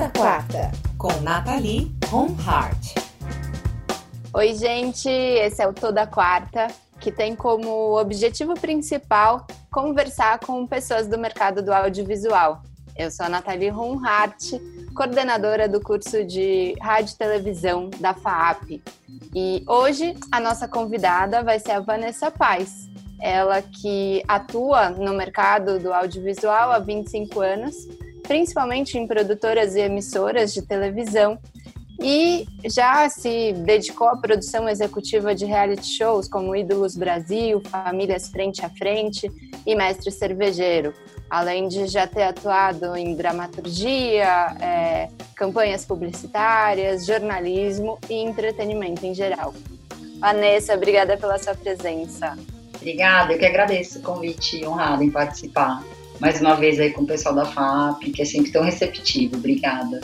Toda Quarta, com Nathalie Ronhardt. Oi, gente, esse é o Toda Quarta, que tem como objetivo principal conversar com pessoas do mercado do audiovisual. Eu sou a Nathalie Ronhardt, coordenadora do curso de Rádio e Televisão da FAAP. E hoje a nossa convidada vai ser a Vanessa Paz. Ela que atua no mercado do audiovisual há 25 anos, principalmente em produtoras e emissoras de televisão, e já se dedicou à produção executiva de reality shows como Ídolos Brasil, Famílias Frente a Frente e Mestre Cervejeiro, além de já ter atuado em dramaturgia, é, campanhas publicitárias, jornalismo e entretenimento em geral. Vanessa, obrigada pela sua presença. Obrigada, eu que agradeço o convite honrado em participar. Mais uma vez aí com o pessoal da FAP, que é sempre tão receptivo. Obrigada.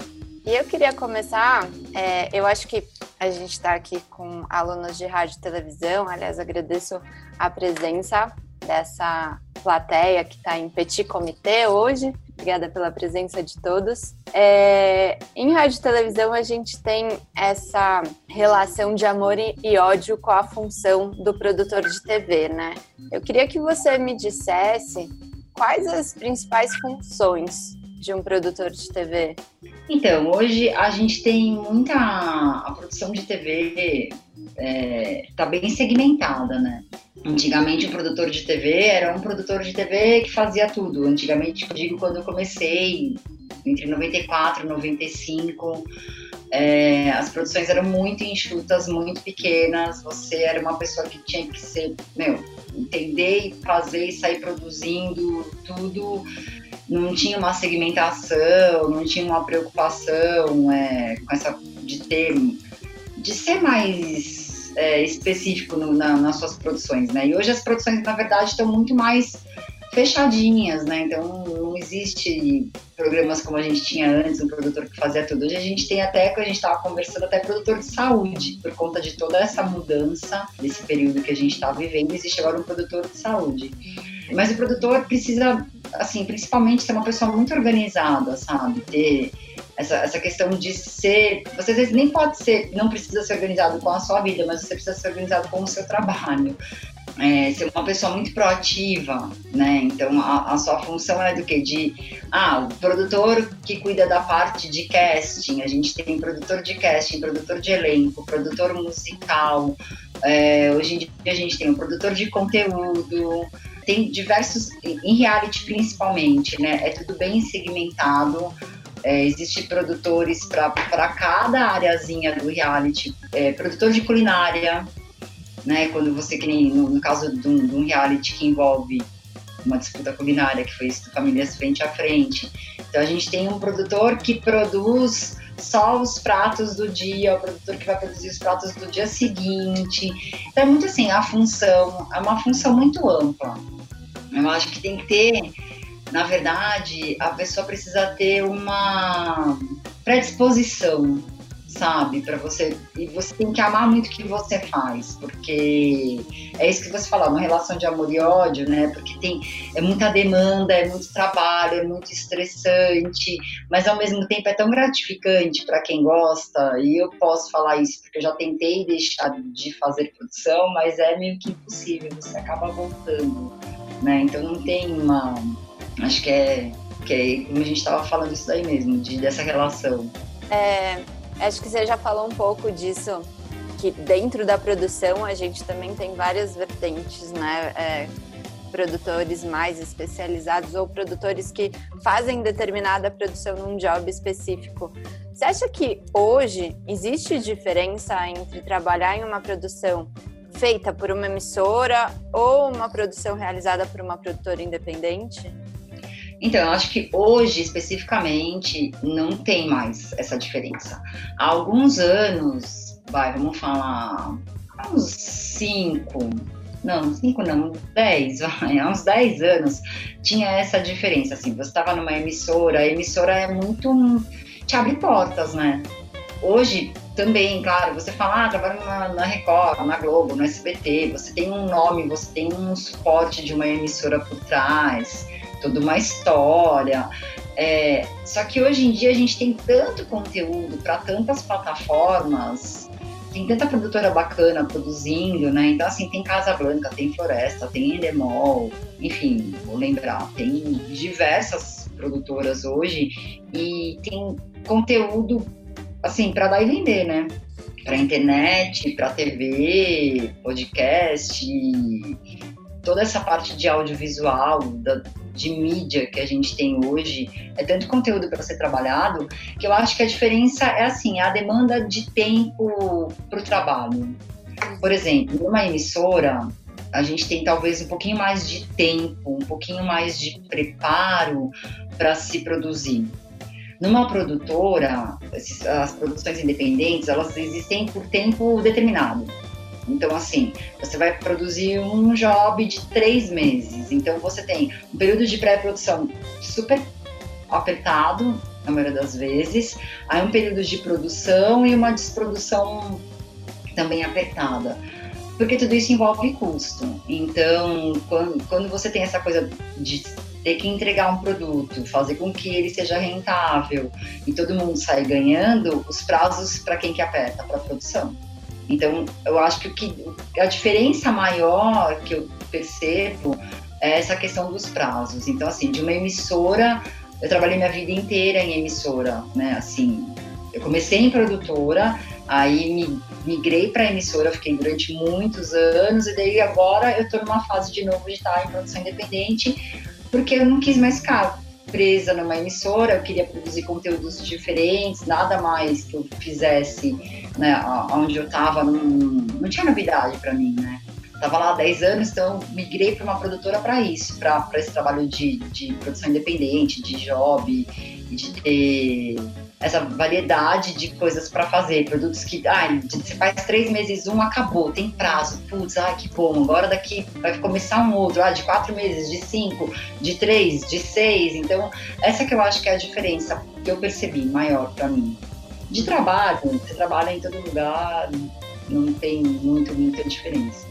E eu queria começar, é, eu acho que a gente está aqui com alunos de rádio e televisão, aliás, agradeço a presença dessa plateia que está em Petit Comitê hoje. Obrigada pela presença de todos. É, em rádio e televisão, a gente tem essa relação de amor e ódio com a função do produtor de TV, né? Eu queria que você me dissesse quais as principais funções de um produtor de TV? Então, hoje a gente tem muita. A produção de TV está é, tá bem segmentada, né? Antigamente, o produtor de TV era um produtor de TV que fazia tudo. Antigamente, eu digo quando eu comecei, entre 94 e 95, é, as produções eram muito enxutas, muito pequenas. Você era uma pessoa que tinha que ser, meu, entender e fazer e sair produzindo tudo. Não tinha uma segmentação, não tinha uma preocupação é, com essa de ter, de ser mais é, específico no, na, nas suas produções, né? E hoje as produções, na verdade, estão muito mais fechadinhas, né? Então não existe programas como a gente tinha antes, um produtor que fazia tudo. Hoje a gente tem até, que a gente estava conversando, até produtor de saúde, por conta de toda essa mudança desse período que a gente está vivendo, existe agora um produtor de saúde. Mas o produtor precisa, assim, principalmente ser uma pessoa muito organizada, sabe? Ter essa, essa questão de ser. Você às vezes nem pode ser, não precisa ser organizado com a sua vida, mas você precisa ser organizado com o seu trabalho. É, ser uma pessoa muito proativa, né? Então a, a, sua função é do que? De ah, o produtor que cuida da parte de casting, a gente tem produtor de casting, produtor de elenco, produtor musical, é, hoje em dia a gente tem um produtor de conteúdo, tem diversos, em reality principalmente, né? É tudo bem segmentado. É, Existem produtores para cada areazinha do reality, é, produtor de culinária, né? Quando você, que nem no, no caso de um, de um, reality que envolve uma disputa culinária, que foi isso do Famílias Frente a Frente. Então a gente tem um produtor que produz só os pratos do dia, o produtor que vai produzir os pratos do dia seguinte. Então é muito assim, a função, é uma função muito ampla. Eu acho que tem que ter na verdade, a pessoa precisa ter uma predisposição, sabe, para você e você tem que amar muito o que você faz, porque é isso que você falou, uma relação de amor e ódio, né? Porque tem é muita demanda, é muito trabalho, é muito estressante, mas ao mesmo tempo é tão gratificante para quem gosta. E eu posso falar isso porque eu já tentei deixar de fazer produção, mas é meio que impossível, você acaba voltando, né? Então não tem uma Acho que é, que é como a gente estava falando isso daí mesmo, de, dessa relação. É, acho que você já falou um pouco disso, que dentro da produção a gente também tem várias vertentes, né? É, produtores mais especializados ou produtores que fazem determinada produção num job específico. Você acha que hoje existe diferença entre trabalhar em uma produção feita por uma emissora ou uma produção realizada por uma produtora independente? Então, eu acho que hoje, especificamente, não tem mais essa diferença. Há alguns anos, vai, vamos falar, há uns cinco, não, cinco não, dez, vai, há uns dez anos, tinha essa diferença, assim, você estava numa emissora, a emissora é muito, te abre portas, né? Hoje, também, claro, você fala, ah, trabalho na, na, Record, na Globo, no SBT, você tem um nome, você tem um suporte de uma emissora por trás, toda uma história. É, só que hoje em dia a gente tem tanto conteúdo para tantas plataformas, tem tanta produtora bacana produzindo, né? Então, assim, tem Casa Blanca, tem Floresta, tem Endemol, enfim, vou lembrar, tem diversas produtoras hoje e tem conteúdo, assim, para dar e vender, né? Para internet, para TV, podcast, toda essa parte de audiovisual, da, de mídia que a gente tem hoje, é tanto conteúdo para ser trabalhado, que eu acho que a diferença é assim, a demanda de tempo para o trabalho. Por exemplo, numa emissora, a gente tem talvez um pouquinho mais de tempo, um pouquinho mais de preparo para se produzir. Numa produtora, as produções independentes, elas existem por tempo determinado. Então, assim, você vai produzir um job de três meses. Então, você tem um período de pré-produção super apertado, na maioria das vezes, aí um período de produção e uma desprodução também apertada. Porque tudo isso envolve custo. Então, quando, quando você tem essa coisa de ter que entregar um produto, fazer com que ele seja rentável e todo mundo sair ganhando, os prazos para quem que aperta? Para a produção. Então, eu acho que, que a diferença maior que eu percebo é essa questão dos prazos. Então, assim, de uma emissora, eu trabalhei minha vida inteira em emissora, né? Assim, eu comecei em produtora, aí migrei para emissora, fiquei durante muitos anos, e daí agora eu estou numa fase de novo de estar em produção independente, porque eu não quis mais ficar presa numa emissora, eu queria produzir conteúdos diferentes, nada mais que eu fizesse, né, onde eu estava, não, não tinha novidade para mim, né? Tava lá há 10 anos, então migrei para uma produtora para isso, para esse trabalho de, de produção independente, de job, de ter essa variedade de coisas para fazer, produtos que, ai, você faz três meses um, acabou, tem prazo, putz, ai, que bom, agora daqui vai começar um outro, ah, de quatro meses, de cinco, de três, de seis, então essa que eu acho que é a diferença que eu percebi maior para mim. De trabalho, você trabalha em todo lugar, não tem muito, muita diferença.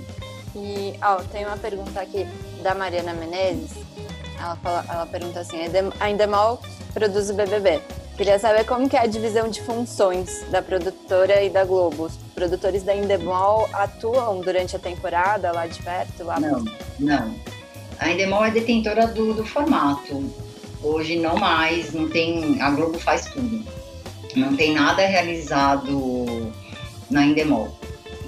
E, ó, tem uma pergunta aqui da Mariana Menezes, ela, fala, ela pergunta assim, a Endemol produz o BBB, Queria saber como que é a divisão de funções da produtora e da Globo. Os produtores da Endemol atuam durante a temporada lá de perto? Lá não, não. A Endemol é detentora do, do formato. Hoje não mais, não tem. A Globo faz tudo. Não tem nada realizado na Endemol.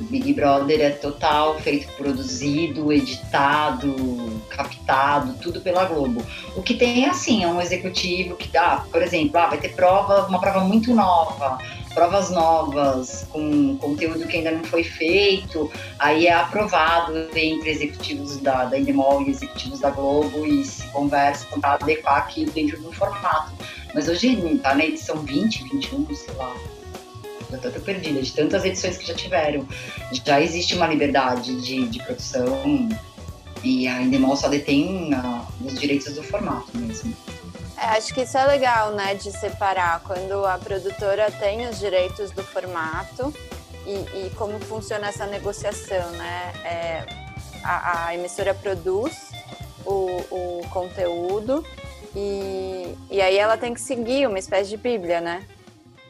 Big Brother é total, feito, produzido, editado, captado, tudo pela Globo. O que tem é assim, é um executivo que dá, por exemplo, ah, vai ter prova, uma prova muito nova, provas novas, com conteúdo que ainda não foi feito, aí é aprovado entre executivos da, da Endemol e executivos da Globo e se conversam para adequar aquilo dentro do formato. Mas hoje está na edição 20, 21, sei lá já tô perdida, de tantas edições que já tiveram. Já existe uma liberdade de, de produção e a Endemol só detém uh, os direitos do formato mesmo. É, acho que isso é legal, né, de separar quando a produtora tem os direitos do formato e, e como funciona essa negociação, né? É, a, a, emissora produz o, o conteúdo e, e aí ela tem que seguir uma espécie de bíblia, né?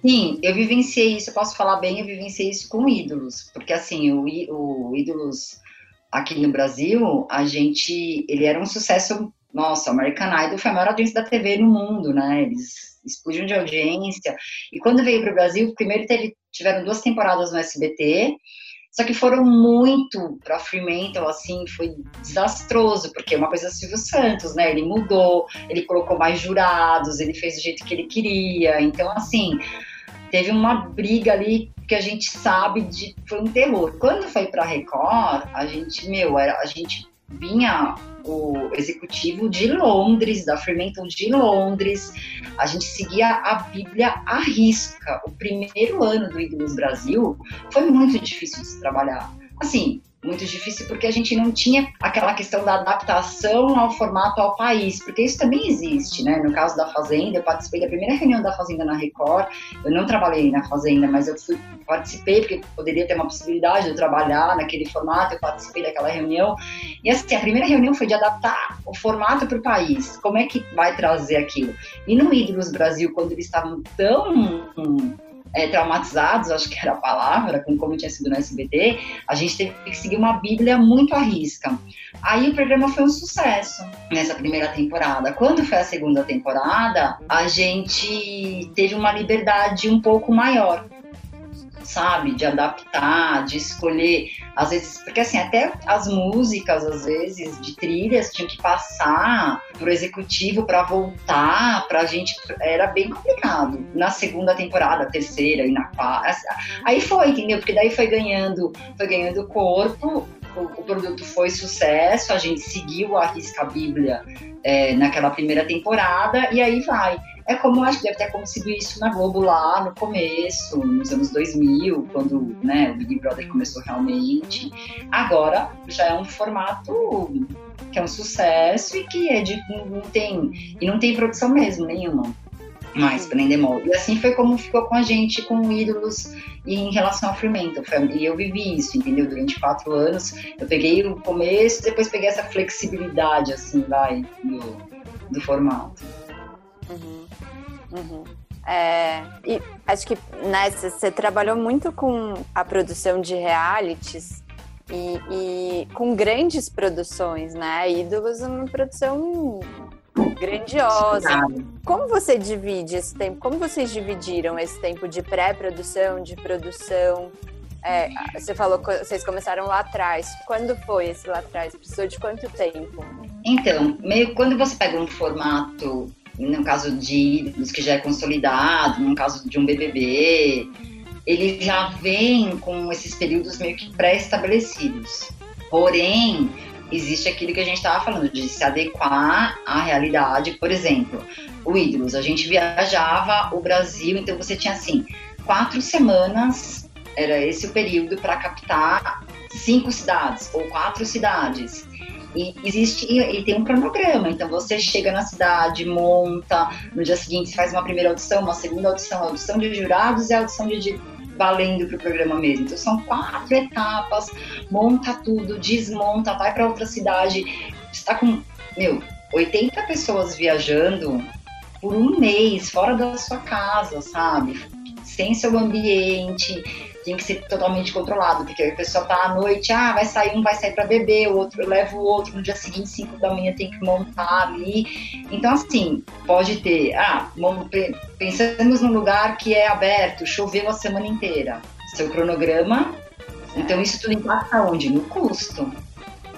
Sim, eu vivenciei isso, eu posso falar bem, eu vivenciei isso com ídolos, porque assim, o, o ídolos aqui no Brasil, a gente, ele era um sucesso, nossa, American Idol foi a maior audiência da TV no mundo, né, eles explodiram de audiência, e quando veio para o Brasil, primeiro teve, tiveram duas temporadas no SBT, só que foram muito para Fremantle, assim, foi desastroso, porque é uma coisa do Silvio Santos, né? Ele mudou, ele colocou mais jurados, ele fez do jeito que ele queria. Então, assim, teve uma briga ali que a gente sabe de foi um terror. Quando foi para Record, a gente, meu, era, a gente vinha o executivo de Londres, da Fremantle de Londres. A gente seguia a Bíblia à risca. O primeiro ano do Ídolos Brasil foi muito difícil de se trabalhar. Assim, muito difícil porque a gente não tinha aquela questão da adaptação ao formato ao país, porque isso também existe, né? No caso da Fazenda, eu participei da primeira reunião da Fazenda na Record, eu não trabalhei na Fazenda, mas eu fui, participei porque poderia ter uma possibilidade de eu trabalhar naquele formato, eu participei daquela reunião, e assim, a primeira reunião foi de adaptar o formato para o país, como é que vai trazer aquilo? E no Ídolos Brasil, quando eles estavam tão é, traumatizados, acho que era a palavra, com como tinha sido no SBT, a gente teve que seguir uma bíblia muito à risca. Aí o programa foi um sucesso nessa primeira temporada. Quando foi a segunda temporada, a gente teve uma liberdade um pouco maior sabe? De adaptar, de escolher, às vezes, porque assim, até as músicas, às vezes, de trilhas, tinham que passar pro executivo para voltar, pra gente, era bem complicado. Na segunda temporada, terceira e na quarta, aí foi, entendeu? Porque daí foi ganhando, foi ganhando corpo, o, produto foi sucesso, a gente seguiu a risca Bíblia é, naquela primeira temporada, e aí vai. É como acho que deve ter acontecido isso na Globo lá no começo, nos anos 2000, quando né, o Big Brother começou realmente. Agora já é um formato que é um sucesso e que é de, não tem e não tem produção mesmo nenhuma mais para Endemol. E assim foi como ficou com a gente, com ídolos em relação ao Fremantle. E eu vivi isso, entendeu? Durante quatro anos. Eu peguei o começo, depois peguei essa flexibilidade, assim, vai, do, do formato. Uhum. Uhum. É, e acho que né, você trabalhou muito com a produção de realities e, e, com grandes produções, né? Ídolos é uma produção grandiosa. Como você divide esse tempo? Como vocês dividiram esse tempo de pré-produção, de produção? É, você falou que vocês começaram lá atrás. Quando foi esse lá atrás? Precisou de quanto tempo? Então, meio quando você pega um formato no caso de dos que já é consolidado, no caso de um BBB, ele já vem com esses períodos meio que pré-estabelecidos. Porém, existe aquilo que a gente estava falando, de se adequar à realidade. Por exemplo, o Ídolos, a gente viajava o Brasil, então você tinha assim, quatro semanas, era esse o período para captar cinco cidades ou quatro cidades. E existe e, tem um cronograma. Então você chega na cidade, monta, no dia seguinte faz uma primeira audição, uma segunda audição, audição de jurados e audição de, de valendo para o programa mesmo. Então são quatro etapas, monta tudo, desmonta, vai para outra cidade. Está com, meu, 80 pessoas viajando por um mês fora da sua casa, sabe? Sem seu ambiente, tem que ser totalmente controlado, porque a pessoa tá à noite, ah, vai sair um, vai sair para beber, o outro leva o outro, no dia seguinte, 5 da manhã, tem que montar ali. Então, assim, pode ter, ah, pensamos num lugar que é aberto, choveu a semana inteira. Seu cronograma, então isso tudo impacta onde? No custo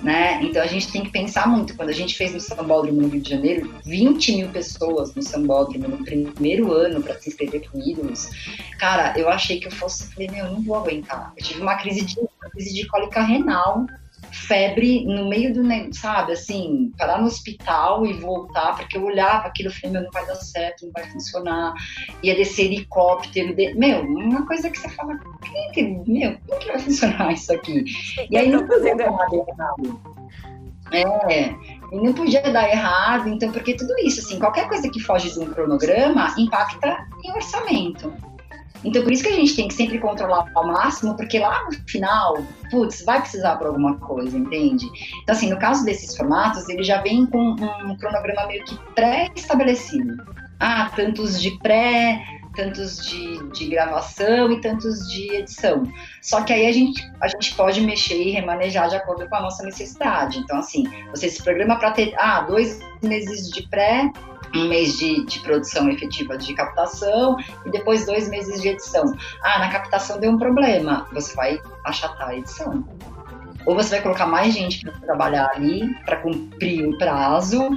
né? Então a gente tem que pensar muito. Quando a gente fez no Sambódromo no Rio de Janeiro, 20 mil pessoas no Sambódromo no primeiro ano para se inscrever para Ídolos, cara, eu achei que eu fosse, falei, meu, eu não vou aguentar. Eu tive uma crise de, uma crise de cólica renal febre no meio do, sabe, assim, parar no hospital e voltar, porque eu olhava aquilo e falei, meu, não vai dar certo, não vai funcionar, ia descer helicóptero, de... meu, uma coisa que você fala, que, meu, como que vai funcionar isso aqui? E aí não podia dar errado. É, e não podia dar errado, então, porque tudo isso, assim, qualquer coisa que foge de um cronograma impacta em orçamento. Então, por isso que a gente tem que sempre controlar ao máximo, porque lá no final, putz, vai precisar para alguma coisa, entende? Então, assim, no caso desses formatos, ele já vem com um cronograma meio que pré-estabelecido. Ah, tantos de pré, tantos de, de gravação e tantos de edição. Só que aí a gente, a gente pode mexer e remanejar de acordo com a nossa necessidade. Então, assim, você se programa para ter, ah, dois meses de pré, um mês de, de, produção efetiva de captação e depois dois meses de edição. Ah, na captação deu um problema, você vai achatar a edição. Ou você vai colocar mais gente para trabalhar ali, para cumprir o prazo,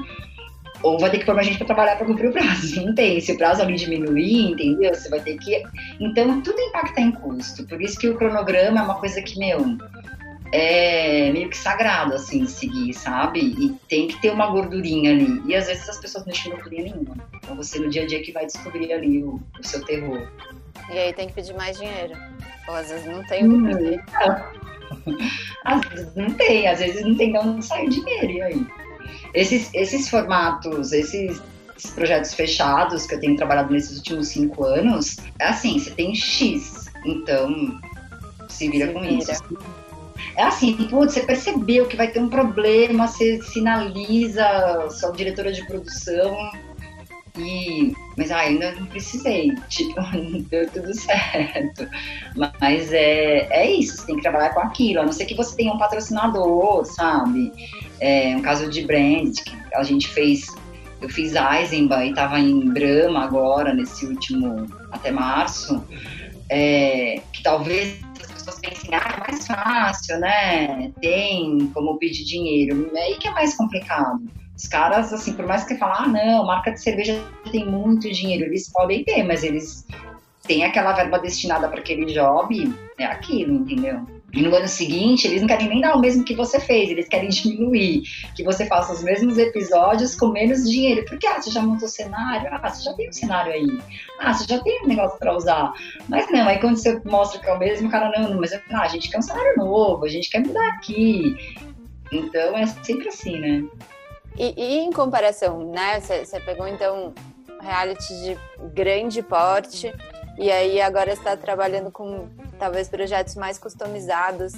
ou vai ter que pôr mais gente para trabalhar para cumprir o prazo. Não tem. Se o prazo ali diminuir, entendeu? Você vai ter que. Então, tudo impacta em custo. Por isso que o cronograma é uma coisa que, meu, é meio que sagrado, assim, seguir, sabe? E tem que ter uma gordurinha ali. E às vezes as pessoas não têm gordurinha nenhuma. Então você no dia a dia que vai descobrir ali o, o seu terror. E aí tem que pedir mais dinheiro. Ou às vezes não tem o que pedir. Às vezes não tem, às vezes não tem de onde sair dinheiro, e aí? Esses, esses formatos, esses projetos fechados que eu tenho trabalhado nesses últimos cinco anos, é assim, você tem X, então se vira se com vira. isso. É assim, putz, você percebeu que vai ter um problema, você sinaliza sua diretora de produção e, mas ah, ainda não precisei, tipo, deu tudo certo. Mas é, é isso, você tem que trabalhar com aquilo, a não ser que você tenha um patrocinador, sabe? É, um caso de brand, que a gente fez, eu fiz Eisenbahn e tava em Brahma agora, nesse último, até março, é, que talvez as pessoas pensem, ah, é mais fácil, né? Tem como pedir dinheiro, é aí que é mais complicado os caras, assim, por mais que você fale, ah, não, marca de cerveja tem muito dinheiro, eles podem ter, mas eles têm aquela verba destinada para aquele job, é aquilo, entendeu? E no ano seguinte, eles não querem nem dar o mesmo que você fez, eles querem diminuir, que você faça os mesmos episódios com menos dinheiro. Porque, ah, você já montou o cenário? Ah, você já tem um cenário aí. Ah, você já tem um negócio para usar. Mas não, aí quando você mostra que é o mesmo, cara, não, não mas ah, a gente quer um cenário novo, a gente quer mudar aqui. Então é sempre assim, né? E, e em comparação, né? Você pegou então reality de grande porte e aí agora está trabalhando com talvez projetos mais customizados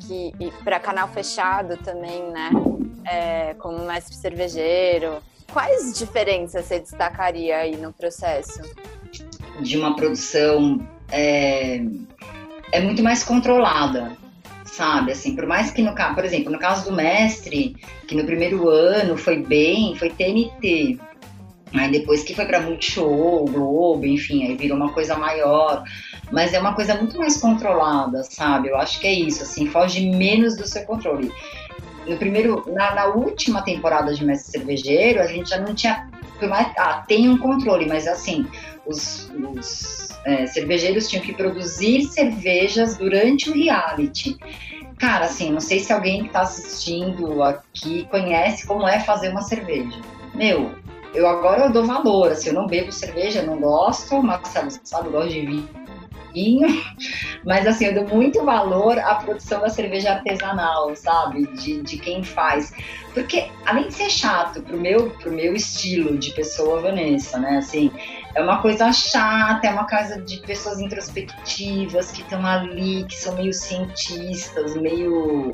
que para canal fechado também, né? É, como mestre cervejeiro. Quais diferenças você destacaria aí no processo? De uma produção é, é muito mais controlada sabe? Assim, por mais que no caso, por exemplo, no caso do mestre, que no primeiro ano foi bem, foi TNT. Aí depois que foi para Multishow, Globo, enfim, aí virou uma coisa maior. Mas é uma coisa muito mais controlada, sabe? Eu acho que é isso, assim, foge menos do seu controle. No primeiro, na, na última temporada de Mestre Cervejeiro, a gente já não tinha. Ah, tem um controle, mas assim, os, os é, cervejeiros tinham que produzir cervejas durante o reality. Cara, assim, não sei se alguém que está assistindo aqui conhece como é fazer uma cerveja. Meu, eu agora eu dou valor, assim, eu não bebo cerveja, não gosto, Marcelo, sabe, eu gosto de vinho pouquinho, mas assim, eu dou muito valor à produção da cerveja artesanal, sabe? De, de quem faz. Porque, além de ser chato pro meu, pro meu estilo de pessoa, Vanessa, né? Assim, é uma coisa chata, é uma casa de pessoas introspectivas que estão ali, que são meio cientistas, meio.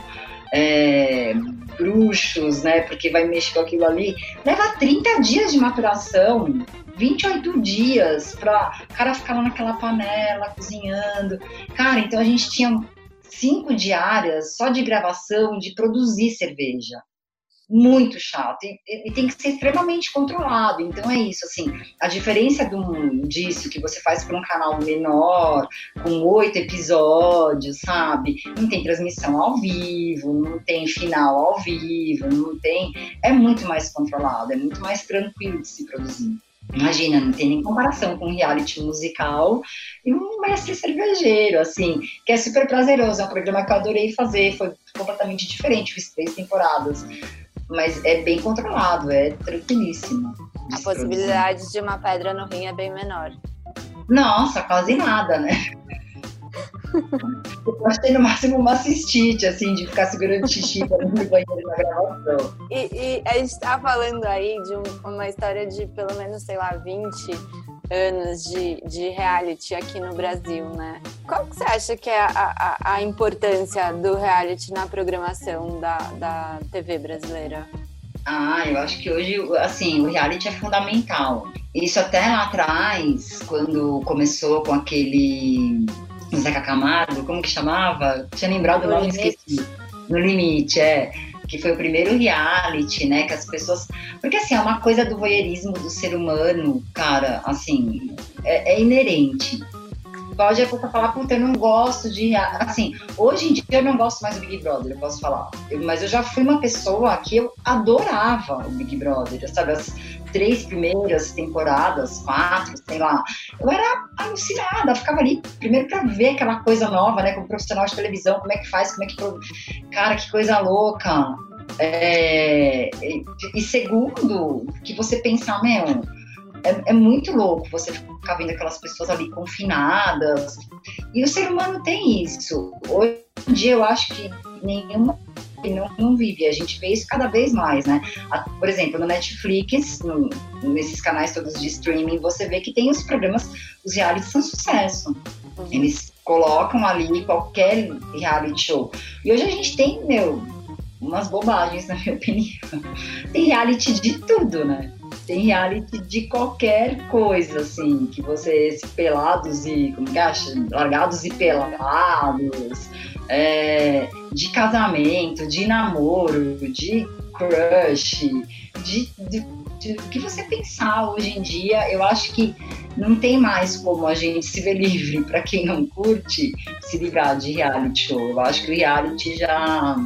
É, bruxos, né? Porque vai mexer com aquilo ali. Leva 30 dias de maturação. 28 dias para o cara ficar lá naquela panela cozinhando. Cara, então a gente tinha cinco diárias só de gravação de produzir cerveja. Muito chato. E, e, tem que ser extremamente controlado. Então é isso, assim. A diferença do, disso que você faz para um canal menor, com oito episódios, sabe? Não tem transmissão ao vivo, não tem final ao vivo, não tem. É muito mais controlado, é muito mais tranquilo de se produzir. Imagina, não tem nem comparação com um reality musical e um mestre cervejeiro, assim, que é super prazeroso. É um programa que eu adorei fazer, foi completamente diferente, fiz três temporadas. Mas é bem controlado, é tranquilíssimo. A possibilidade de uma pedra no rim é bem menor. Nossa, quase nada, né? Eu achei no máximo uma cistite, assim, de ficar segurando xixi no banheiro na gravação. E, e, a gente tá falando aí de um, uma história de pelo menos, sei lá, 20 anos de, de reality aqui no Brasil, né? Qual que você acha que é a, a, a importância do reality na programação da, da TV brasileira? Ah, eu acho que hoje, assim, o reality é fundamental. Isso até lá atrás, quando começou com aquele Zeca Camargo, como que chamava? Tinha lembrado o nome, esqueci. No Limite, é. Que foi o primeiro reality, né? Que as pessoas. Porque assim, é uma coisa do voyeurismo do ser humano, cara, assim, é, é inerente pode a pessoa falar, puta, eu não gosto de. Assim, hoje em dia eu não gosto mais do Big Brother, eu posso falar. Eu, mas eu já fui uma pessoa que eu adorava o Big Brother, sabe? As três primeiras temporadas, quatro, sei lá. Eu era alucinada, ficava ali, primeiro pra ver aquela coisa nova, né? Como profissional de televisão, como é que faz, como é que. Cara, que coisa louca. É, e segundo, que você pensar, meu é, é, muito louco você ficar vendo aquelas pessoas ali confinadas. E o ser humano tem isso. Hoje em dia eu acho que nenhuma não, não vive. A gente vê isso cada vez mais, né? Por exemplo, no Netflix, no, nesses canais todos de streaming, você vê que tem os programas, os realities são sucesso. Uhum. Eles colocam ali qualquer reality show. E hoje a gente tem, meu, umas bobagens, na minha opinião. Tem reality de tudo, né? Tem reality de qualquer coisa, assim, que você, pelados e, como que acha? Largados e pelados, é, de casamento, de namoro, de crush, de, de, de, o que você pensar hoje em dia, eu acho que não tem mais como a gente se ver livre para quem não curte se livrar de reality show. Eu acho que o reality já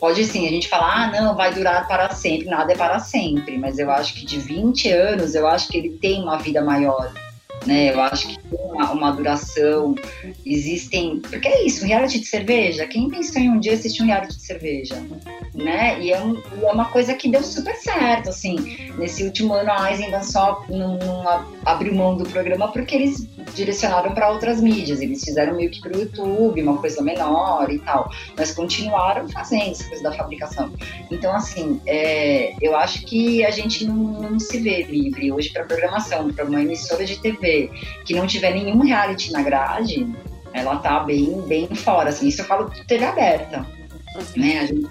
pode sim a gente falar, ah, não, vai durar para sempre, nada é para sempre, mas eu acho que de 20 anos, eu acho que ele tem uma vida maior né? Eu acho que uma, uma duração, existem. Porque é isso, um reality de cerveja. Quem pensou em um dia assistir um reality de cerveja? Né? E é, um, é uma coisa que deu super certo, assim. Nesse último ano, a Eisenbahn só não, não abriu mão do programa porque eles direcionaram para outras mídias. Eles fizeram meio que para o YouTube, uma coisa menor e tal. Mas continuaram fazendo essa coisa da fabricação. Então, assim, é, eu acho que a gente não, não se vê livre hoje para programação, para uma emissora de TV que não tiver nenhum reality na grade, ela tá bem, bem fora, assim, isso eu falo de TV aberta. Né? A, gente,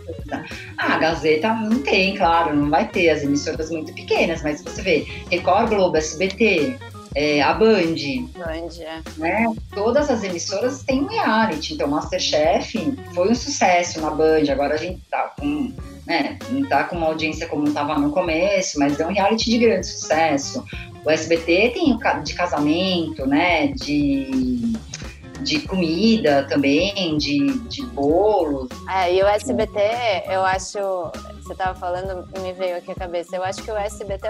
ah, a Gazeta não tem, claro, não vai ter as emissoras muito pequenas, mas você vê, Record Globo, SBT, é, a Band. Band, é. Né? Todas as emissoras têm um reality. Então, Masterchef foi um sucesso na Band. Agora a gente tá com. Né, não tá com uma audiência como estava no começo, mas é um reality de grande sucesso. O SBT tem de casamento, né? De, de comida também, de, de bolo. É, e o SBT, eu acho. Você estava falando, me veio aqui a cabeça. Eu acho que o SBT,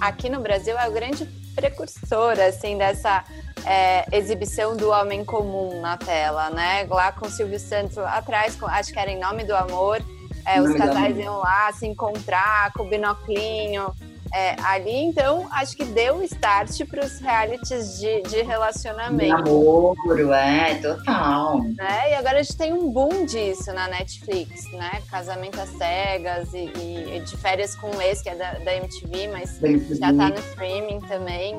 aqui no Brasil, é o grande precursor, assim, dessa é, exibição do homem comum na tela, né? Lá com o Silvio Santos atrás, com, acho que era Em Nome do Amor. É, os casais iam lá se encontrar com o binoclinho é, ali, então, acho que deu start para os realities de, de relacionamento. Namoro, é, total. É, e agora a gente tem um boom disso na Netflix, né? Casamento às cegas e, e de férias com um ex, que é da, da MTV, mas MTV. já tá no streaming também.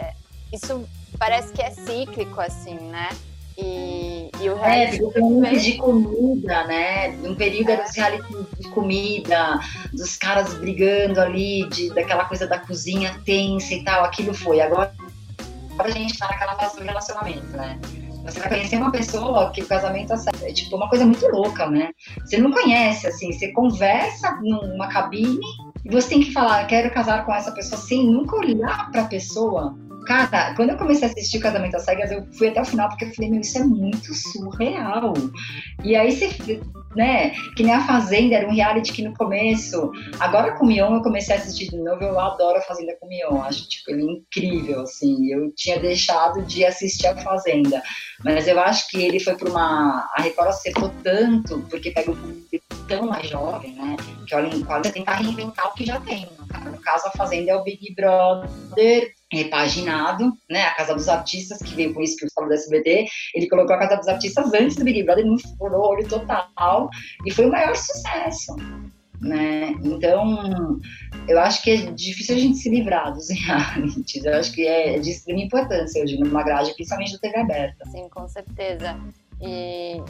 É, isso parece que é cíclico, assim, né? E, e o é, reality. É, um de comida, né? Um período era os reality de comida, dos caras brigando ali, de, daquela coisa da cozinha tensa e tal. Aquilo foi. Agora, agora a gente tá naquela fase do relacionamento, né? Você vai conhecer uma pessoa que o casamento é tipo uma coisa muito louca, né? Você não conhece, assim, você conversa numa cabine e você tem que falar, quero casar com essa pessoa sem nunca olhar para a pessoa Cara, quando eu comecei a assistir o Casamento às Cegas, eu fui até o final porque eu falei, meu, isso é muito surreal. E aí você, né, que nem a Fazenda, era um reality que no começo, agora com o Mion eu comecei a assistir de novo, eu adoro a Fazenda com o Mion, acho, tipo, ele incrível, assim, eu tinha deixado de assistir a Fazenda, mas eu acho que ele foi para uma, a Record acertou tanto, porque pega um público tão mais jovem, né, que olha, quase tentar reinventar o que já tem, no caso a Fazenda é o Big Brother repaginado, né? A Casa dos Artistas, que veio com isso que eu falo do SBT, ele colocou a Casa dos Artistas antes do Big Brother, ele não furou o olho total, e foi o maior sucesso. Né? Então, eu acho que é difícil a gente se livrar dos realities. Eu acho que é de extrema importância hoje numa grade, principalmente da TV aberta. Sim, com certeza. E,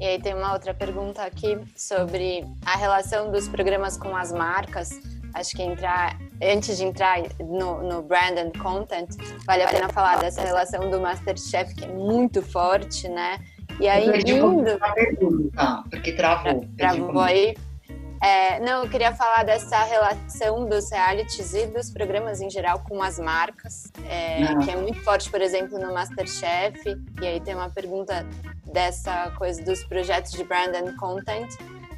e aí tem uma outra pergunta aqui sobre a relação dos programas com as marcas acho que entrar antes de entrar no, no brand and content, vale a pena falar dessa relação do Masterchef que é muito forte, né? E aí indo pergunta, porque travou. Travou aí. É, não, eu queria falar dessa relação dos realities e dos programas em geral com as marcas, é, que é muito forte, por exemplo, no Masterchef. E aí tem uma pergunta dessa coisa dos projetos de brand and content,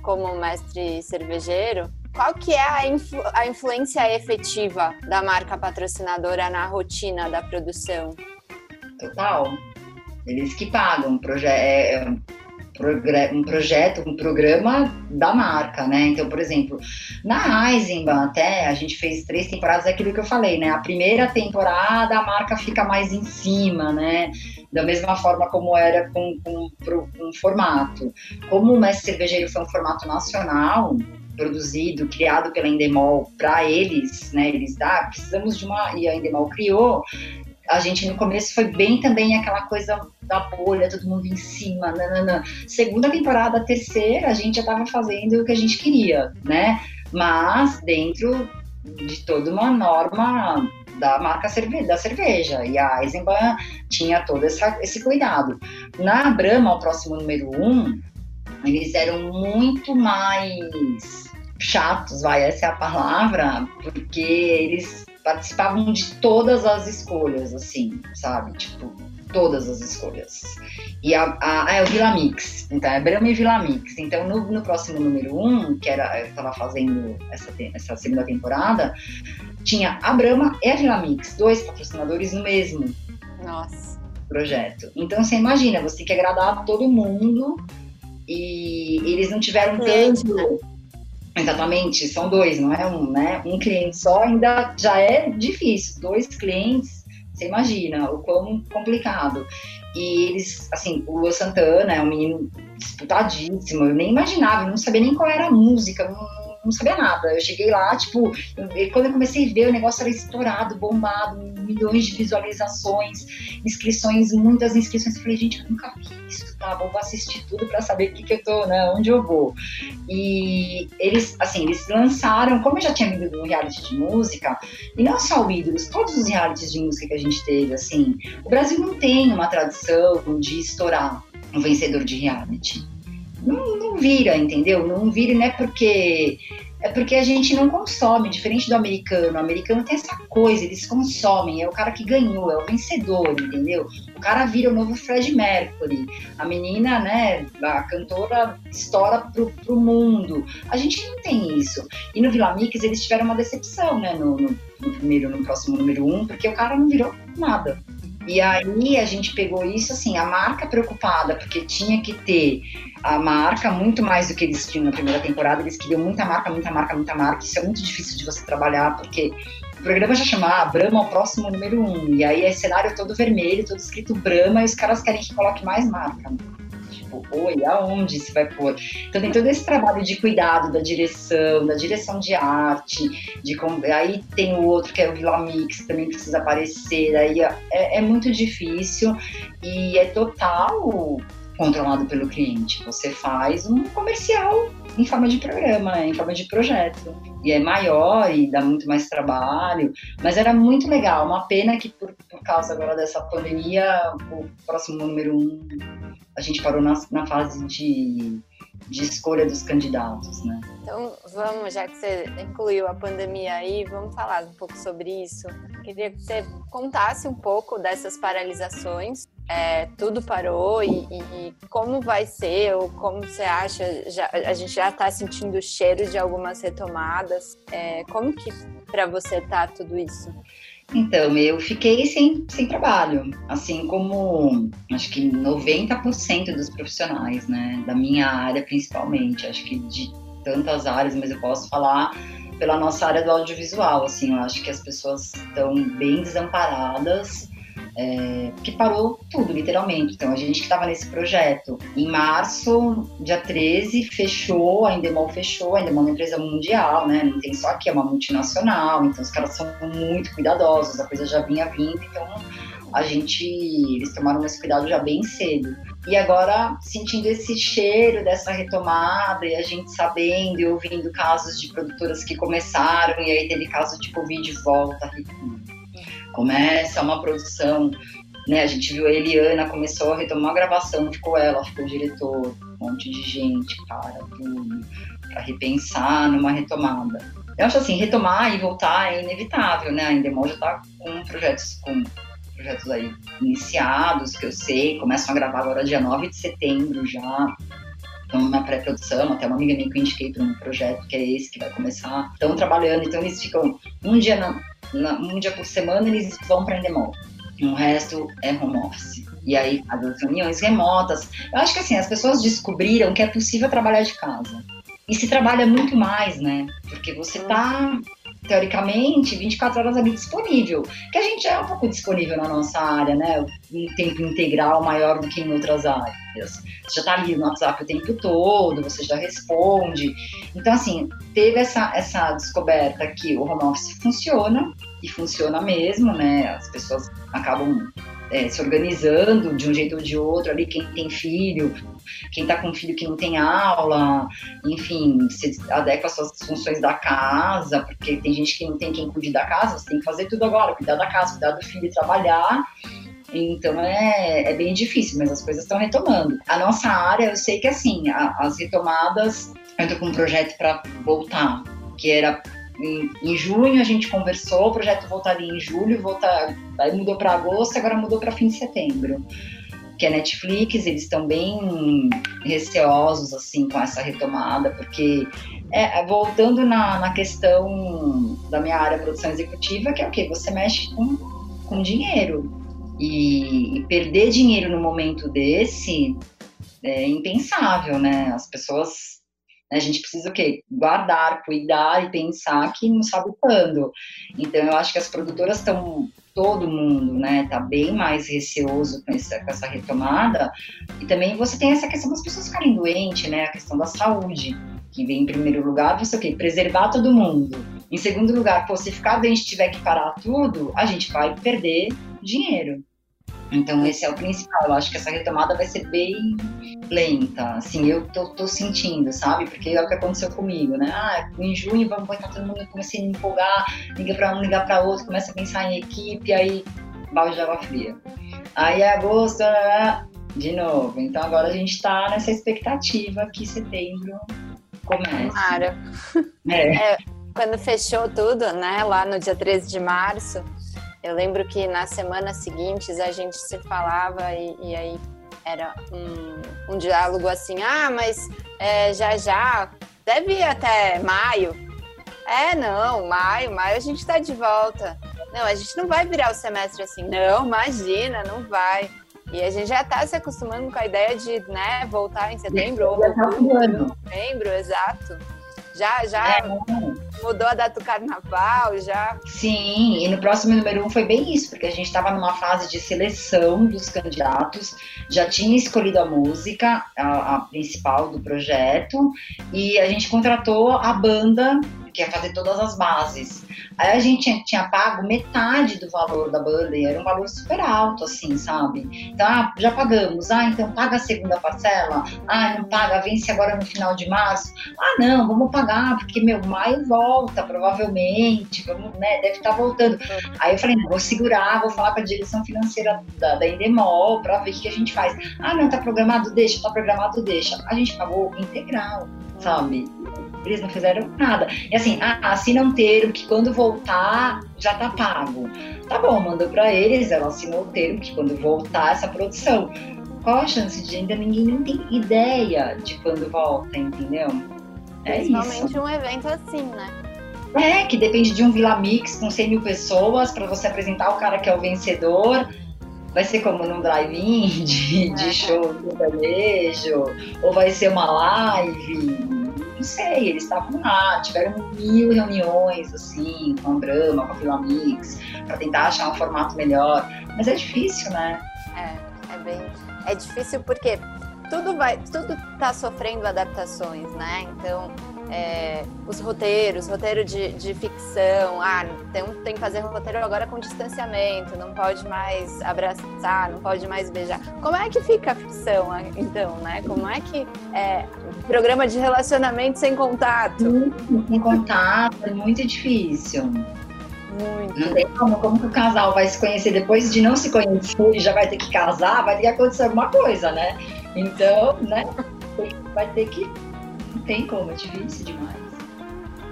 como mestre cervejeiro. Qual que é a, influ a influência efetiva da marca patrocinadora na rotina da produção? Total. Eles que pagam. É, é, um projeto, um programa da marca, né? Então, por exemplo, na Eisenbahn até a gente fez três temporadas daquilo que eu falei, né? A primeira temporada a marca fica mais em cima, né? Da mesma forma como era com, com, com um formato. Como o Mestre Cervejeiro foi um formato nacional, produzido, criado pela Endemol para eles, né? Eles ah, precisamos de uma e a Endemol criou a gente no começo foi bem também aquela coisa da bolha, todo mundo em cima, nanana. Segunda temporada, terceira, a gente já estava fazendo o que a gente queria, né? Mas dentro de toda uma norma da marca cerve da cerveja. E a Eisenbahn tinha todo essa, esse cuidado. Na Brahma, o próximo número um, eles eram muito mais chatos, vai, essa é a palavra, porque eles participavam de todas as escolhas, assim, sabe? Tipo, todas as escolhas. E a, a, é o Vila Mix, então é Brahma e Vila Mix. Então no, no próximo número um, que era, eu estava fazendo essa, essa segunda temporada, tinha a Brahma e a Vila Mix, dois patrocinadores no mesmo. Nossa. Projeto. Então você imagina, você tem que agradar todo mundo e eles não tiveram tanto. Exatamente, são dois, não é um, né? Um cliente só ainda já é difícil. Dois clientes, você imagina o quão complicado. E eles, assim, o Lua Santana é um menino disputadíssimo, eu nem imaginava, eu não sabia nem qual era a música, não, não sabia nada. Eu cheguei lá, tipo, eu, quando eu comecei a ver, o negócio era estourado, bombado, milhões de visualizações, inscrições, muitas inscrições. Eu falei, gente, eu nunca vi isso, tá? Vou assistir tudo para saber o que, que eu tô, né? Onde eu vou. E eles, assim, eles lançaram, como eu já tinha vindo do reality de música, e não só o Ídolos, todos os realities de música que a gente teve, assim, o Brasil não tem uma tradição de estourar um vencedor de reality não, não vira, entendeu? Não vira, não é porque é porque a gente não consome, diferente do americano. O americano tem essa coisa, eles consomem, é o cara que ganhou, é o vencedor, entendeu? O cara vira o novo Fred Mercury. A menina, né, a cantora estoura pro, pro mundo. A gente não tem isso. E no Vila Mix eles tiveram uma decepção, né, no, no, no primeiro, no próximo número um, porque o cara não virou nada. E aí a gente pegou isso assim, a marca preocupada, porque tinha que ter a marca muito mais do que eles tinham na primeira temporada, eles queriam muita marca, muita marca, muita marca. Isso é muito difícil de você trabalhar, porque o programa já chama ah, Brahma o próximo número um, e aí é cenário todo vermelho, todo escrito Brahma, e os caras querem que coloque mais marca tipo, oi, aonde se vai pôr? Então tem todo esse trabalho de cuidado da direção, da direção de arte, de aí tem o outro que é o Vila Mix, que também precisa aparecer, aí é, é muito difícil e é total controlado pelo cliente. Você faz um comercial em forma de programa, em forma de projeto. E é maior e dá muito mais trabalho, mas era muito legal. Uma pena que por, por causa agora dessa pandemia, o próximo número um, a gente parou na, na fase de, de escolha dos candidatos, né? Então, vamos, já que você incluiu a pandemia aí, vamos falar um pouco sobre isso. Queria que você contasse um pouco dessas paralisações é, tudo parou e, e, como vai ser ou como você acha? Já, a gente já está sentindo o cheiro de algumas retomadas. É, como que para você tá tudo isso? Então, eu fiquei sem, sem trabalho, assim como acho que 90% dos profissionais, né, da minha área principalmente, acho que de tantas áreas, mas eu posso falar pela nossa área do audiovisual, assim, eu acho que as pessoas estão bem desamparadas, é, que parou tudo, literalmente. Então, a gente que estava nesse projeto, em março, dia 13, fechou, a Endemol fechou, a Endemol é uma empresa mundial, né? Não tem só aqui, é uma multinacional, então os caras são muito cuidadosos, a coisa já vinha vindo, então a gente, eles tomaram esse cuidado já bem cedo. E agora, sentindo esse cheiro dessa retomada, e a gente sabendo e ouvindo casos de produtoras que começaram, e aí teve caso de Covid volta, começa uma produção, né? A gente viu a Eliana, começou a retomar a gravação, ficou ela, ficou o diretor, um monte de gente, cara, tudo, para repensar numa retomada. Eu acho assim, retomar e voltar é inevitável, né? A Endemol já está com projetos, com projetos aí iniciados, que eu sei, começam a gravar agora dia 9 de setembro já, estão na pré-produção, até uma amiga minha que eu indiquei para um projeto que é esse que vai começar, estão trabalhando, então eles ficam um dia na, na, um dia por semana eles vão para Endemol. o resto é home office. E aí, as reuniões remotas. Eu acho que assim, as pessoas descobriram que é possível trabalhar de casa. E se trabalha muito mais, né? Porque você tá teoricamente, 24 horas ali disponível. Que a gente é um pouco disponível na nossa área, né? Um tempo integral maior do que em outras áreas. Você já está ali no WhatsApp o tempo todo, você já responde. Então, assim, teve essa, essa descoberta que o home office funciona, e funciona mesmo, né? As pessoas acabam é, se organizando de um jeito ou de outro ali, quem tem filho, quem está com filho que não tem aula, enfim, se adequa às suas funções da casa, porque tem gente que não tem quem cuide da casa, você tem que fazer tudo agora, cuidar da casa, cuidar do filho e trabalhar. Então é, é bem difícil, mas as coisas estão retomando. A nossa área, eu sei que assim, a, as retomadas, eu estou com um projeto para voltar, que era em, em, junho a gente conversou, o projeto voltaria em julho, voltar, aí mudou para agosto, agora mudou para fim de setembro. Que é Netflix, eles estão bem receosos assim com essa retomada, porque é, voltando na, na questão da minha área produção executiva, que é o que você mexe com, com dinheiro e, e perder dinheiro no momento desse é impensável, né? As pessoas a gente precisa o quê? Guardar, cuidar e pensar que não sabe quando. Então, eu acho que as produtoras estão, todo mundo, né, tá bem mais receoso com essa, com essa retomada. E também você tem essa questão das pessoas ficarem doentes, né, a questão da saúde, que vem em primeiro lugar, você o quê? Preservar todo mundo. Em segundo lugar, pô, se ficar doente e tiver que parar tudo, a gente vai perder dinheiro. Então, esse é o principal. Eu acho que essa retomada vai ser bem lenta. Assim, eu tô, tô sentindo, sabe? Porque é o que aconteceu comigo, né? Ah, em junho vamos botar todo mundo, comecei a me empolgar, liga para um, ligar para outro, começa a pensar em equipe, aí balde de água fria. Aí, agosto, de novo. Então, agora a gente tá nessa expectativa que setembro comece. Tomara. É. é. Quando fechou tudo, né, lá no dia 13 de março, eu lembro que nas semanas seguintes a gente se falava e, e aí era um, um, diálogo assim: ah, mas é, já já, deve ir até maio. É, não, maio, maio a gente está de volta. Não, a gente não vai virar o semestre assim. Não, imagina, não vai. E a gente já está se acostumando com a ideia de né, voltar em setembro ou novembro, exato. Já, já é. Mudou a data do carnaval, já. Sim, e no próximo número um foi bem isso, porque a gente estava numa fase de seleção dos candidatos, já tinha escolhido a música, a, a principal do projeto, e a gente contratou a banda que ia fazer todas as bases. Aí a gente tinha, tinha, pago metade do valor da banda e era um valor super alto, assim, sabe? Então, ah, já pagamos. Ah, então paga a segunda parcela. Ah, não paga, vence agora no final de março. Ah, não, vamos pagar, porque, meu, maio volta, provavelmente, vamos, né, deve estar tá voltando. Aí eu falei, não, vou segurar, vou falar com a direção financeira da, da Endemol para ver o que a gente faz. Ah, não, tá programado, deixa, tá programado, deixa. A gente pagou integral, sabe? Eles não fizeram nada. E assim, ah, assina um termo que quando voltar já tá pago. Tá bom, mandou para eles, ela assinou o termo que quando voltar essa produção. Qual a chance de ainda ninguém nem tem ideia de quando volta, entendeu? É Principalmente isso. um evento assim, né? É, que depende de um Vila Mix com 100 mil pessoas para você apresentar o cara que é o vencedor. Vai ser como num drive-in de, de é. show sertanejo, ou vai ser uma live sei, eles estavam lá, tiveram mil reuniões, assim, com a Brahma, com a Vila Mix, para tentar achar um formato melhor. Mas é difícil, né? É, é bem. É difícil porque tudo vai, tudo está sofrendo adaptações, né? Então, é, os roteiros, roteiro de, de ficção, ah, tem, tem que fazer um roteiro agora com distanciamento, não pode mais abraçar, não pode mais beijar. Como é que fica a ficção, então, né? Como é que é, programa de relacionamento sem contato? Sem contato, é muito difícil. Muito. Não tem como, como que o casal vai se conhecer depois de não se conhecer e já vai ter que casar, vai ter que acontecer alguma coisa, né? Então, né? Vai ter que tem como, é difícil demais.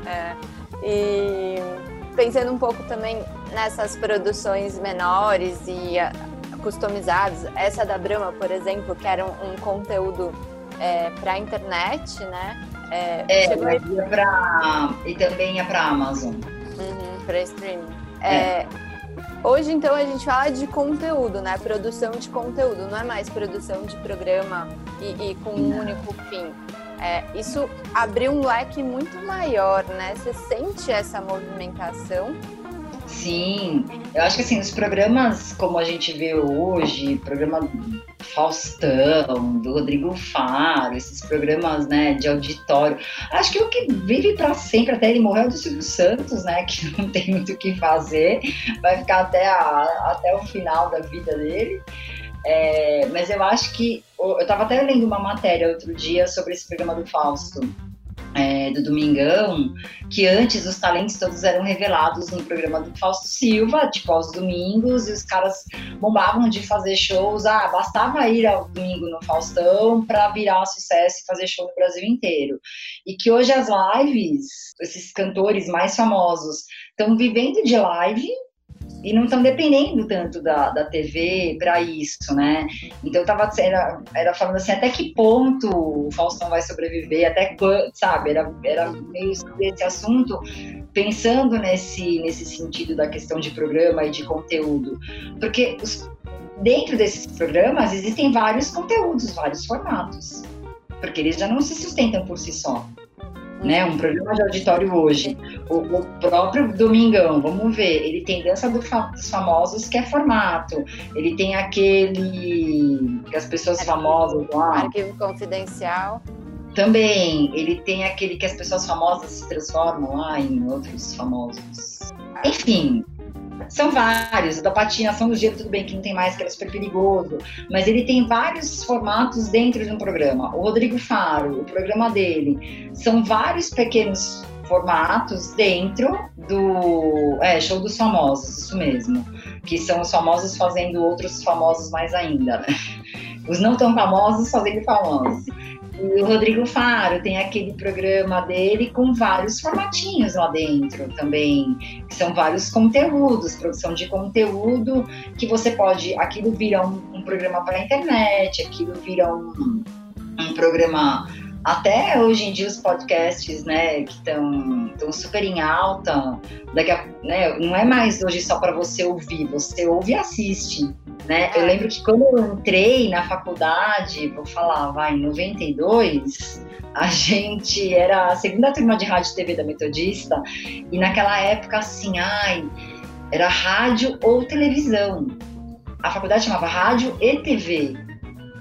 É. E pensando um pouco também nessas produções menores e ah, customizadas, essa da Brahma, por exemplo, que era um, um conteúdo é, para a internet, né? É, é chegou... pra... e também é para Amazon. Uhum, para streaming. É. é. Hoje, então, a gente fala de conteúdo, né? Produção de conteúdo, não é mais produção de programa e, e com um único fim. É, isso abriu um leque muito maior, né? Você sente essa movimentação Sim, eu acho que assim, os programas como a gente vê hoje, programa Faustão, do Rodrigo Faro, esses programas né, de auditório, acho que o que vive para sempre, até ele morrer é o do Silvio Santos, né? Que não tem muito o que fazer, vai ficar até, a, até o final da vida dele. É, mas eu acho que. Eu estava até lendo uma matéria outro dia sobre esse programa do Fausto é, do Domingão, que antes os talentos todos eram revelados no programa do Fausto Silva, tipo aos domingos, e os caras bombavam de fazer shows. Ah, bastava ir ao domingo no Faustão para virar sucesso e fazer show no Brasil inteiro. E que hoje as lives, esses cantores mais famosos, estão vivendo de live e não estão dependendo tanto da, da TV para isso, né? Então eu tava era, era falando assim, até que ponto o Faustão vai sobreviver, até quando, sabe? Era, era meio sobre esse assunto, pensando nesse, nesse sentido da questão de programa e de conteúdo. Porque os, dentro desses programas existem vários conteúdos, vários formatos. Porque eles já não se sustentam por si só né? Um programa de auditório hoje. O, o, próprio Domingão, vamos ver, ele tem Dança dos Famosos, que é formato. Ele tem aquele que as pessoas arquivo, famosas lá. Arquivo confidencial. Também, ele tem aquele que as pessoas famosas se transformam lá em outros famosos. Enfim, são vários. Da patinação do gelo, tudo bem que não tem mais, que era super perigoso. Mas ele tem vários formatos dentro de um programa. O Rodrigo Faro, o programa dele, são vários pequenos formatos dentro do é, show dos famosos, isso mesmo. Que são os famosos fazendo outros famosos mais ainda, né? Os não tão famosos fazendo famosos. E o Rodrigo Faro tem aquele programa dele com vários formatinhos lá dentro também, que são vários conteúdos, produção de conteúdo que você pode. Aquilo vira um, um programa para a internet, aquilo vira um, um programa até hoje em dia os podcasts, né, que estão super em alta, daqui a, né, não é mais hoje só para você ouvir, você ouve e assiste, né? Eu lembro que quando eu entrei na faculdade, vou falar, vai, em 92, a gente era a segunda turma de rádio e TV da Metodista, e naquela época, assim, ai, era rádio ou televisão. A faculdade chamava rádio e TV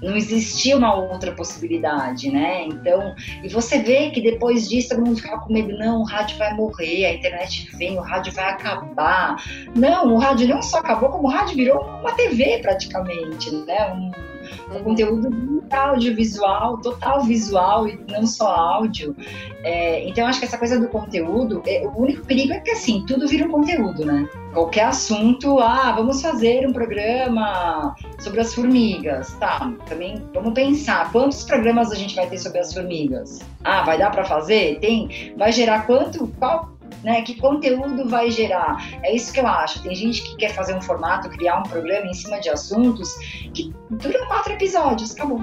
não existia uma outra possibilidade, né? Então, e você vê que depois disso todo mundo ficava com medo, não, o rádio vai morrer, a internet vem, o rádio vai acabar. Não, o rádio não só acabou, como o rádio virou uma TV praticamente, né? Um, um conteúdo audiovisual, total visual e não só áudio. É, então, acho que essa coisa do conteúdo, é, o único perigo é que assim, tudo vira um conteúdo, né? Qualquer assunto, ah, vamos fazer um programa sobre as formigas, tá? Também vamos pensar quantos programas a gente vai ter sobre as formigas. Ah, vai dar para fazer? Tem? Vai gerar quanto? Qual né? Que conteúdo vai gerar? É isso que eu acho. Tem gente que quer fazer um formato, criar um programa em cima de assuntos que duram quatro episódios, acabou.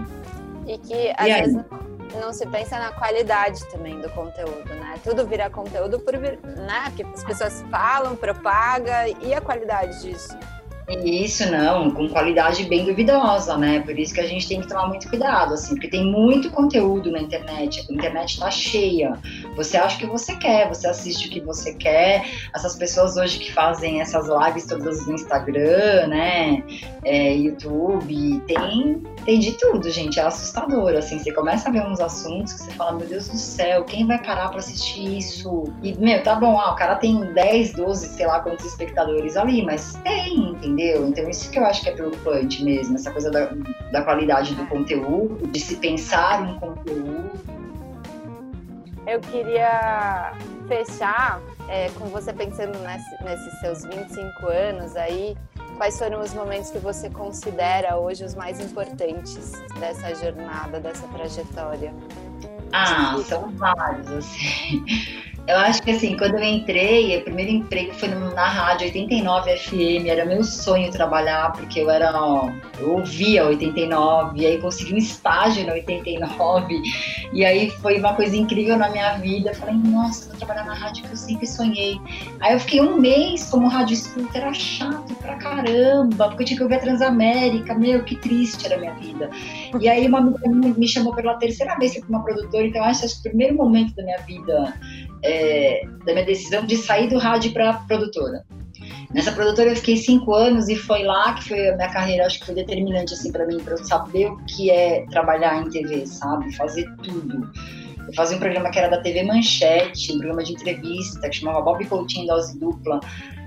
E que às e vezes não se pensa na qualidade também do conteúdo, né? Tudo vira conteúdo por vir, né? Porque as pessoas falam, propaga e a qualidade disso. Isso não, com qualidade bem duvidosa, né? Por isso que a gente tem que tomar muito cuidado, assim, porque tem muito conteúdo na internet, a internet tá cheia. Você acha o que você quer, você assiste o que você quer. Essas pessoas hoje que fazem essas lives todas no Instagram, né? É, YouTube, tem, tem de tudo, gente. É assustador, assim. Você começa a ver uns assuntos que você fala, meu Deus do céu, quem vai parar pra assistir isso? E, meu, tá bom, ah, o cara tem 10, 12, sei lá quantos espectadores ali, mas tem, entendeu? Entendeu? Então isso que eu acho que é preocupante mesmo, essa coisa da, da qualidade do conteúdo, de se pensar um conteúdo. Eu queria fechar é, com você pensando nesse, nesses seus 25 anos aí, quais foram os momentos que você considera hoje os mais importantes dessa jornada, dessa trajetória? Ah, são vários, assim. Eu acho que assim, quando eu entrei, o primeiro emprego foi na rádio 89 FM, era meu sonho trabalhar, porque eu era, ó, eu ouvia 89, e aí consegui um estágio na 89, e aí foi uma coisa incrível na minha vida. Eu falei, nossa, vou trabalhar na rádio que eu sempre sonhei. Aí eu fiquei um mês como rádio escuta, era chato pra caramba, porque eu tinha que ouvir a Transamérica, meu, que triste era a minha vida. E aí uma amiga me chamou pela terceira vez para uma produtora, então acho que o primeiro momento da minha vida é, da minha decisão de sair do rádio para produtora. Nessa produtora eu fiquei cinco anos e foi lá que foi a minha carreira, acho que foi determinante assim para mim, para eu saber o que é trabalhar em TV, sabe? Fazer tudo. Eu fazia um programa que era da TV Manchete, um programa de entrevista, que chamava Bob Coutinho Dose Dupla.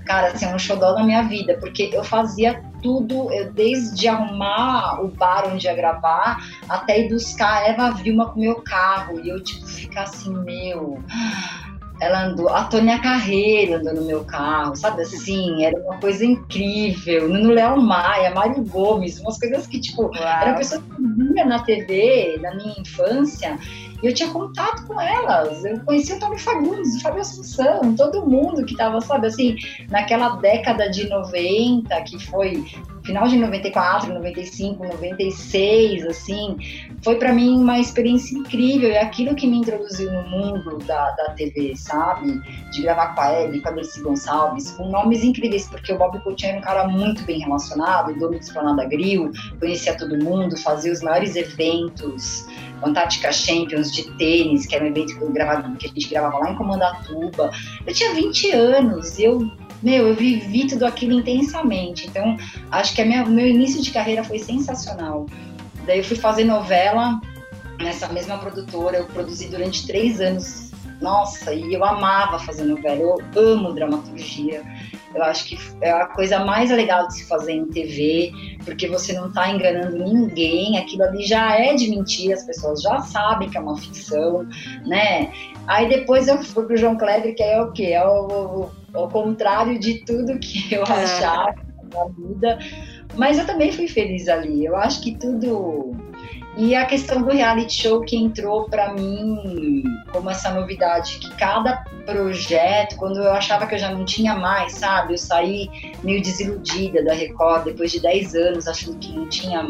Cara, assim, um xodó na minha vida, porque eu fazia tudo, eu, desde arrumar o bar onde ia gravar, até ir buscar a Eva Vilma com meu carro. E eu, tipo, ficar assim, meu ela andou, a Tônia Carreiro andou no meu carro, sabe assim, era uma coisa incrível. No Léo Maia, Mário Gomes, umas coisas que, tipo, Uau. eram pessoas que vinha na TV, na minha infância, e eu tinha contato com elas. Eu conhecia o Tony Fagundes, o Fábio Assunção, todo mundo que estava, sabe, assim, naquela década de 90, que foi final de 94, 95, 96, assim, foi para mim uma experiência incrível. É aquilo que me introduziu no mundo da, da TV, sabe? De gravar com a Ellie, com a Dercy Gonçalves, com nomes incríveis, porque o Bob Coutinho era um cara muito bem relacionado, dono do Esplanada Grill, conhecia todo mundo, fazia os maiores eventos, Antártica Champions de tênis, que era um evento que, gravava, que a gente gravava lá em Comandatuba. Eu tinha 20 anos e eu meu, eu vivi tudo aquilo intensamente. Então, acho que o meu início de carreira foi sensacional. Daí eu fui fazer novela nessa mesma produtora, eu produzi durante três anos. Nossa, e eu amava fazer novela, eu amo dramaturgia. Eu acho que é a coisa mais legal de se fazer em TV, porque você não está enganando ninguém, aquilo ali já é de mentira, as pessoas já sabem que é uma ficção, né? Aí depois eu fui pro João Kleber, que é o quê? É o, o, o contrário de tudo que eu é. achava na vida. Mas eu também fui feliz ali. Eu acho que tudo e a questão do reality show que entrou para mim como essa novidade, que cada projeto, quando eu achava que eu já não tinha mais, sabe? Eu saí meio desiludida da Record depois de 10 anos, achando que não tinha.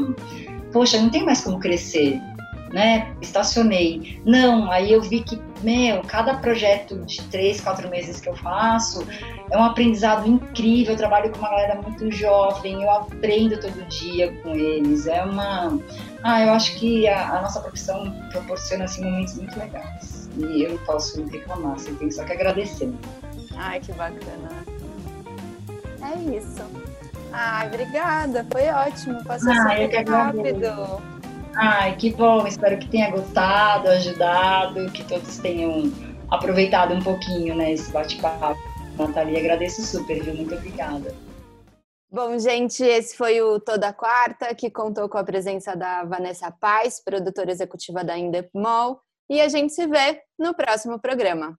Poxa, não tem mais como crescer, né? Estacionei. Não, aí eu vi que meu, cada projeto de três, quatro meses que eu faço é um aprendizado incrível. Eu trabalho com uma galera muito jovem, eu aprendo todo dia com eles. É uma. Ah, eu acho que a, a nossa profissão proporciona assim, momentos muito legais. E eu não posso reclamar, assim, tenho só que agradecer. Ai, que bacana. É isso. Ai, obrigada, foi ótimo. Passou ah, super rápido. Ai, que bom. Espero que tenha gostado, ajudado, que todos tenham aproveitado um pouquinho, né, esse bate-papo. Nathalie, agradeço super, viu? Muito obrigada. Bom, gente, esse foi o Toda Quarta, que contou com a presença da Vanessa Paz, produtora executiva da Indep Mall, e a gente se vê no próximo programa.